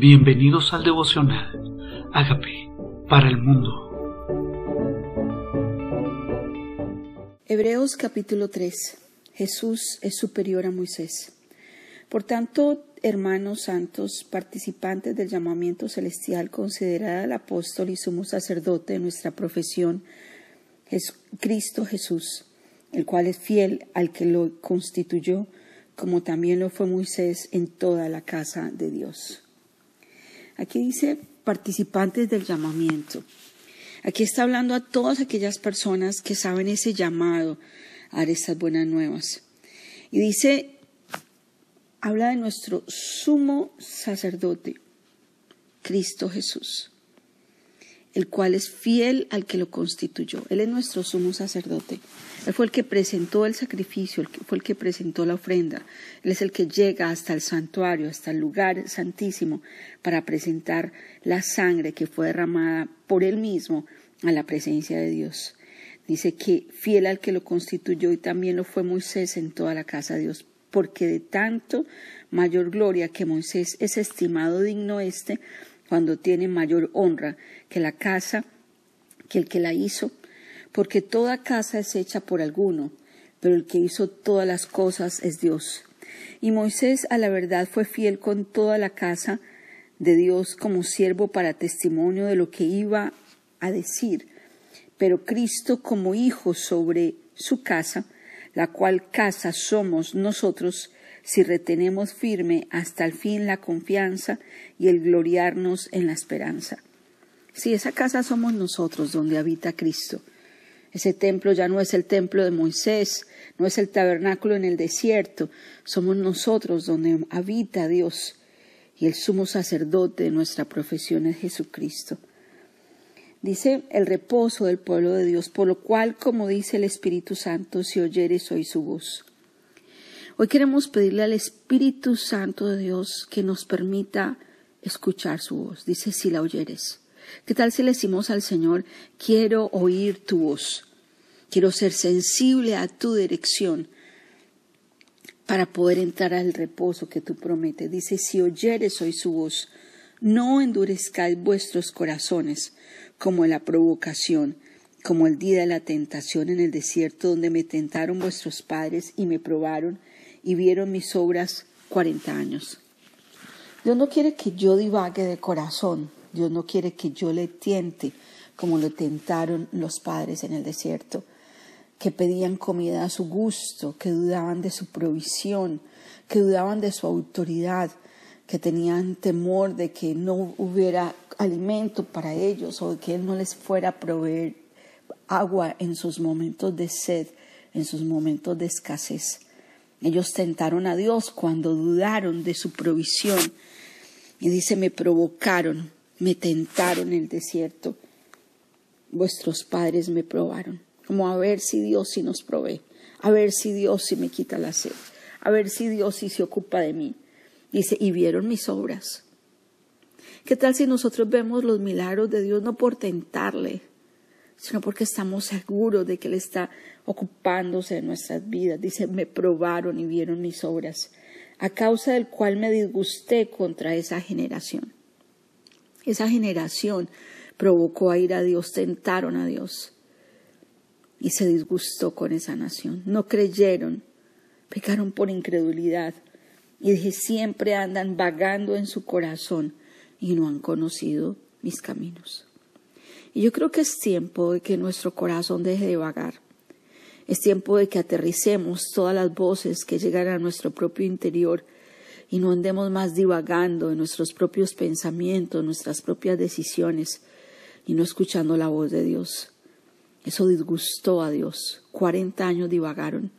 Bienvenidos al devocional. Hágame para el mundo. Hebreos capítulo 3. Jesús es superior a Moisés. Por tanto, hermanos santos, participantes del llamamiento celestial, considerad al apóstol y sumo sacerdote de nuestra profesión, Cristo Jesús, el cual es fiel al que lo constituyó, como también lo fue Moisés en toda la casa de Dios. Aquí dice participantes del llamamiento. Aquí está hablando a todas aquellas personas que saben ese llamado a dar estas buenas nuevas. Y dice, habla de nuestro sumo sacerdote, Cristo Jesús, el cual es fiel al que lo constituyó. Él es nuestro sumo sacerdote. Él fue el que presentó el sacrificio, fue el que presentó la ofrenda. Él es el que llega hasta el santuario, hasta el lugar santísimo, para presentar la sangre que fue derramada por él mismo a la presencia de Dios. Dice que fiel al que lo constituyó y también lo fue Moisés en toda la casa de Dios, porque de tanto mayor gloria que Moisés es estimado digno este, cuando tiene mayor honra que la casa que el que la hizo porque toda casa es hecha por alguno, pero el que hizo todas las cosas es Dios. Y Moisés a la verdad fue fiel con toda la casa de Dios como siervo para testimonio de lo que iba a decir, pero Cristo como hijo sobre su casa, la cual casa somos nosotros, si retenemos firme hasta el fin la confianza y el gloriarnos en la esperanza. Si esa casa somos nosotros donde habita Cristo, ese templo ya no es el templo de Moisés, no es el tabernáculo en el desierto, somos nosotros donde habita Dios y el sumo sacerdote de nuestra profesión es Jesucristo. Dice el reposo del pueblo de Dios, por lo cual, como dice el Espíritu Santo, si oyeres hoy su voz. Hoy queremos pedirle al Espíritu Santo de Dios que nos permita escuchar su voz. Dice, si la oyeres. ¿Qué tal si le decimos al Señor, quiero oír tu voz? Quiero ser sensible a tu dirección para poder entrar al reposo que tú prometes. Dice, si oyeres hoy su voz, no endurezcáis vuestros corazones como la provocación, como el día de la tentación en el desierto, donde me tentaron vuestros padres y me probaron y vieron mis obras cuarenta años. Dios no quiere que yo divague de corazón, Dios no quiere que yo le tiente como lo tentaron los padres en el desierto, que pedían comida a su gusto, que dudaban de su provisión, que dudaban de su autoridad, que tenían temor de que no hubiera alimento para ellos o de que Él no les fuera a proveer agua en sus momentos de sed, en sus momentos de escasez. Ellos tentaron a Dios cuando dudaron de su provisión. Y dice, me provocaron me tentaron en el desierto, vuestros padres me probaron, como a ver si Dios sí nos provee, a ver si Dios sí me quita la sed, a ver si Dios sí se ocupa de mí. Dice, y vieron mis obras. ¿Qué tal si nosotros vemos los milagros de Dios no por tentarle, sino porque estamos seguros de que Él está ocupándose de nuestras vidas? Dice, me probaron y vieron mis obras, a causa del cual me disgusté contra esa generación. Esa generación provocó a ir a Dios, tentaron a Dios y se disgustó con esa nación. No creyeron, pecaron por incredulidad y dije, siempre andan vagando en su corazón y no han conocido mis caminos. Y yo creo que es tiempo de que nuestro corazón deje de vagar. Es tiempo de que aterricemos todas las voces que llegan a nuestro propio interior y no andemos más divagando en nuestros propios pensamientos, nuestras propias decisiones y no escuchando la voz de Dios. Eso disgustó a Dios. Cuarenta años divagaron.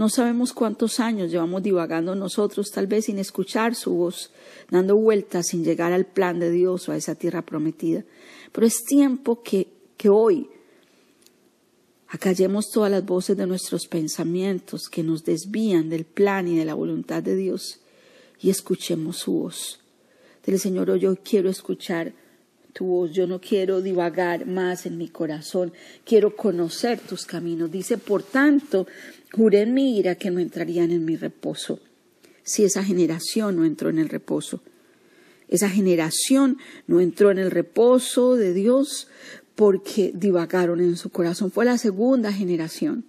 No sabemos cuántos años llevamos divagando nosotros, tal vez sin escuchar su voz, dando vueltas sin llegar al plan de Dios o a esa tierra prometida. Pero es tiempo que, que hoy acallemos todas las voces de nuestros pensamientos que nos desvían del plan y de la voluntad de Dios y escuchemos su voz. Dile, Señor, yo quiero escuchar tu voz, yo no quiero divagar más en mi corazón, quiero conocer tus caminos. Dice, por tanto, juré en mi ira que no entrarían en mi reposo, si esa generación no entró en el reposo. Esa generación no entró en el reposo de Dios porque divagaron en su corazón. Fue la segunda generación.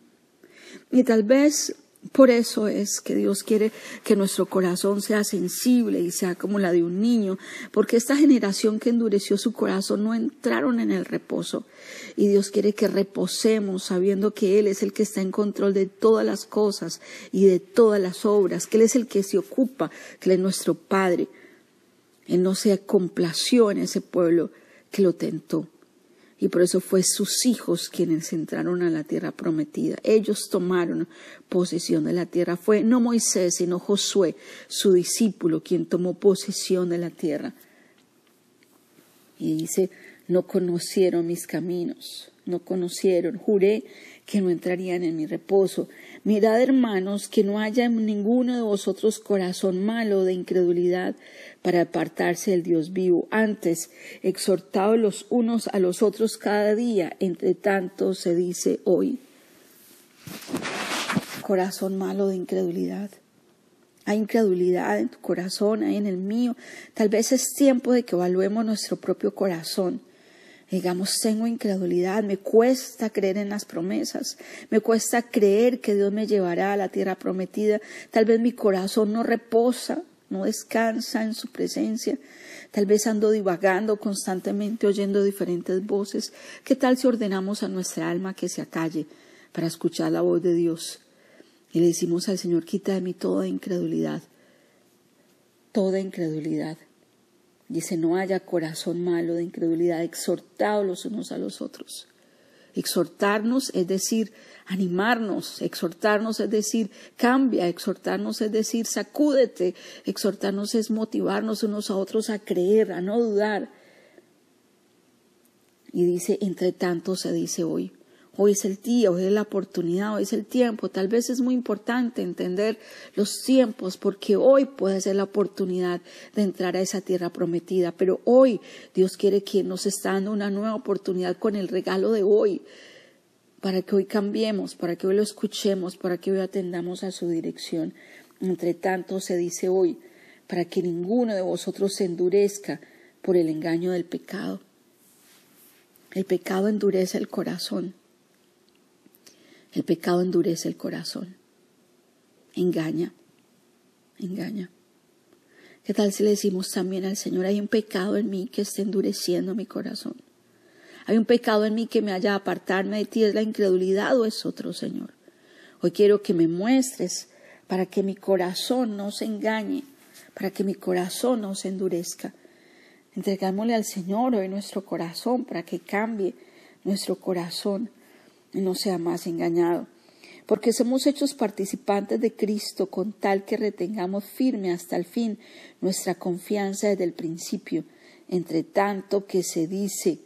Y tal vez por eso es que Dios quiere que nuestro corazón sea sensible y sea como la de un niño, porque esta generación que endureció su corazón no entraron en el reposo. Y Dios quiere que reposemos sabiendo que Él es el que está en control de todas las cosas y de todas las obras, que Él es el que se ocupa, que Él es nuestro Padre. Él no se complació en ese pueblo que lo tentó y por eso fue sus hijos quienes entraron a la tierra prometida. Ellos tomaron posesión de la tierra. Fue no Moisés, sino Josué, su discípulo, quien tomó posesión de la tierra. Y dice, no conocieron mis caminos, no conocieron, juré que no entrarían en mi reposo. Mirad, hermanos, que no haya en ninguno de vosotros corazón malo de incredulidad para apartarse del Dios vivo. Antes, exhortados los unos a los otros cada día, entre tanto se dice hoy. Corazón malo de incredulidad. Hay incredulidad en tu corazón, hay en el mío. Tal vez es tiempo de que evaluemos nuestro propio corazón digamos, tengo incredulidad, me cuesta creer en las promesas, me cuesta creer que Dios me llevará a la tierra prometida, tal vez mi corazón no reposa, no descansa en su presencia, tal vez ando divagando constantemente oyendo diferentes voces, ¿qué tal si ordenamos a nuestra alma que se acalle para escuchar la voz de Dios? Y le decimos al Señor, quita de mí toda incredulidad, toda incredulidad. Dice, no haya corazón malo de incredulidad, exhortados los unos a los otros. Exhortarnos es decir, animarnos, exhortarnos es decir, cambia, exhortarnos es decir, sacúdete, exhortarnos es motivarnos unos a otros a creer, a no dudar. Y dice, entre tanto se dice hoy, Hoy es el día, hoy es la oportunidad, hoy es el tiempo. Tal vez es muy importante entender los tiempos porque hoy puede ser la oportunidad de entrar a esa tierra prometida. Pero hoy Dios quiere que nos está dando una nueva oportunidad con el regalo de hoy para que hoy cambiemos, para que hoy lo escuchemos, para que hoy atendamos a su dirección. Entre tanto se dice hoy, para que ninguno de vosotros se endurezca por el engaño del pecado. El pecado endurece el corazón. El pecado endurece el corazón, engaña, engaña. ¿Qué tal si le decimos también al Señor, hay un pecado en mí que está endureciendo mi corazón? Hay un pecado en mí que me haya apartarme de ti, es la incredulidad o es otro, Señor. Hoy quiero que me muestres para que mi corazón no se engañe, para que mi corazón no se endurezca. Entregámosle al Señor hoy nuestro corazón para que cambie nuestro corazón no sea más engañado. Porque somos hechos participantes de Cristo con tal que retengamos firme hasta el fin nuestra confianza desde el principio, entre tanto que se dice,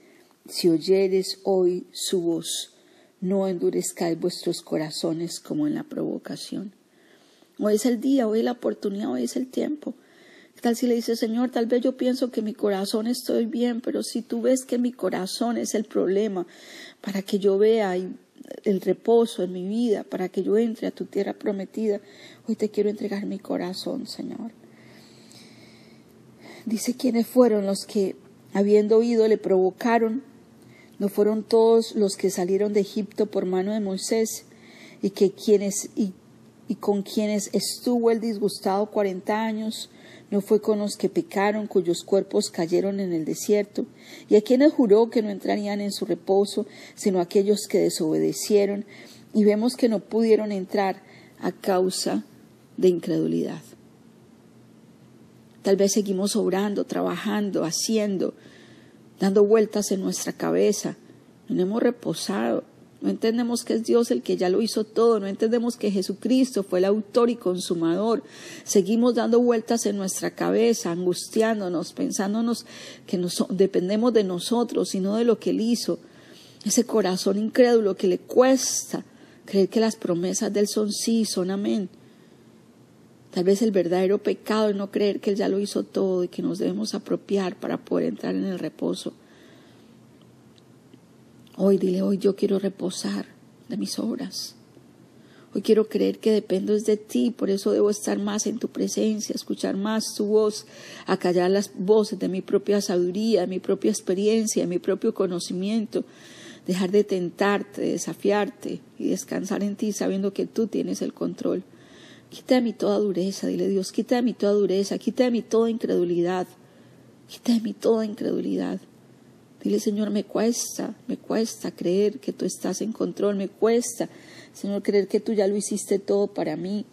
si oyeres hoy su voz, no endurezcáis vuestros corazones como en la provocación. Hoy es el día, hoy es la oportunidad, hoy es el tiempo. Tal si le dice, Señor, tal vez yo pienso que mi corazón estoy bien, pero si tú ves que mi corazón es el problema, para que yo vea el reposo en mi vida, para que yo entre a tu tierra prometida, hoy te quiero entregar mi corazón, Señor. Dice quiénes fueron los que, habiendo oído, le provocaron. No fueron todos los que salieron de Egipto por mano de Moisés y que quienes y con quienes estuvo el disgustado cuarenta años no fue con los que pecaron, cuyos cuerpos cayeron en el desierto, y a quienes juró que no entrarían en su reposo, sino aquellos que desobedecieron, y vemos que no pudieron entrar a causa de incredulidad. Tal vez seguimos obrando, trabajando, haciendo, dando vueltas en nuestra cabeza, no hemos reposado, no entendemos que es Dios el que ya lo hizo todo, no entendemos que Jesucristo fue el autor y consumador. Seguimos dando vueltas en nuestra cabeza, angustiándonos, pensándonos que dependemos de nosotros y no de lo que Él hizo. Ese corazón incrédulo que le cuesta creer que las promesas de Él son sí, son amén. Tal vez el verdadero pecado es no creer que Él ya lo hizo todo y que nos debemos apropiar para poder entrar en el reposo. Hoy dile, hoy yo quiero reposar de mis obras. Hoy quiero creer que dependo de ti, por eso debo estar más en tu presencia, escuchar más tu voz, acallar las voces de mi propia sabiduría, de mi propia experiencia, de mi propio conocimiento, dejar de tentarte, desafiarte y descansar en ti sabiendo que tú tienes el control. Quita de mí toda dureza, dile Dios, quita de mí toda dureza, quita de mí toda incredulidad, quita de mí toda incredulidad. Dile, Señor, me cuesta, me cuesta creer que tú estás en control, me cuesta, Señor, creer que tú ya lo hiciste todo para mí.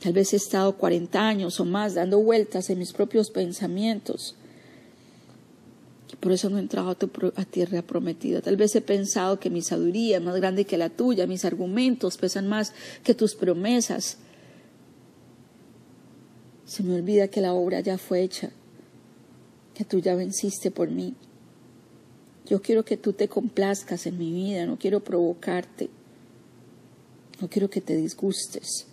Tal vez he estado 40 años o más dando vueltas en mis propios pensamientos. Y por eso no he entrado a, tu, a tierra prometida. Tal vez he pensado que mi sabiduría es más grande que la tuya, mis argumentos pesan más que tus promesas. Se me olvida que la obra ya fue hecha que tú ya venciste por mí. Yo quiero que tú te complazcas en mi vida, no quiero provocarte, no quiero que te disgustes,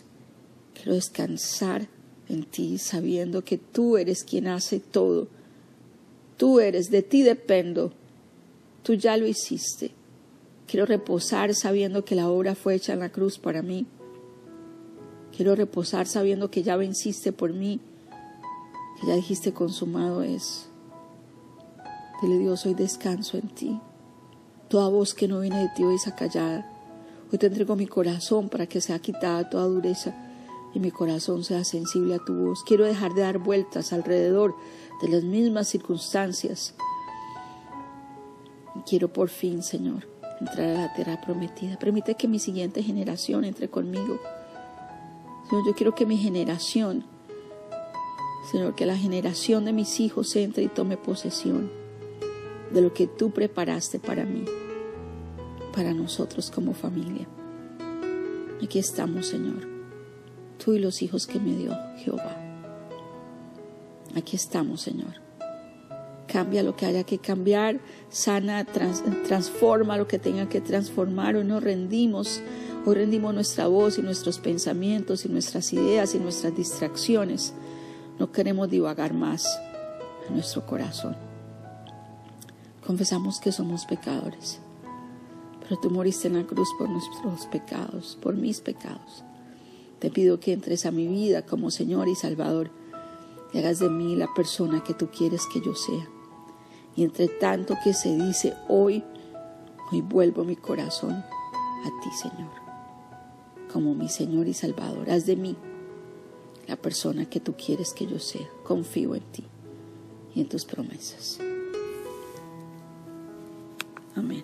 quiero descansar en ti sabiendo que tú eres quien hace todo, tú eres, de ti dependo, tú ya lo hiciste. Quiero reposar sabiendo que la obra fue hecha en la cruz para mí. Quiero reposar sabiendo que ya venciste por mí, que ya dijiste consumado es. Dile Dios, hoy descanso en ti. Toda voz que no viene de ti hoy es acallada. Hoy te entrego mi corazón para que sea quitada toda dureza y mi corazón sea sensible a tu voz. Quiero dejar de dar vueltas alrededor de las mismas circunstancias. Quiero por fin, Señor, entrar a la tierra prometida. Permite que mi siguiente generación entre conmigo. Señor, yo quiero que mi generación, Señor, que la generación de mis hijos entre y tome posesión de lo que tú preparaste para mí, para nosotros como familia. Aquí estamos, Señor, tú y los hijos que me dio Jehová. Aquí estamos, Señor. Cambia lo que haya que cambiar, sana, transforma lo que tenga que transformar. Hoy nos rendimos, hoy rendimos nuestra voz y nuestros pensamientos y nuestras ideas y nuestras distracciones. No queremos divagar más en nuestro corazón. Confesamos que somos pecadores, pero tú moriste en la cruz por nuestros pecados, por mis pecados. Te pido que entres a mi vida como Señor y Salvador y hagas de mí la persona que tú quieres que yo sea. Y entre tanto que se dice hoy, hoy vuelvo mi corazón a ti, Señor, como mi Señor y Salvador. Haz de mí la persona que tú quieres que yo sea. Confío en ti y en tus promesas. Amén.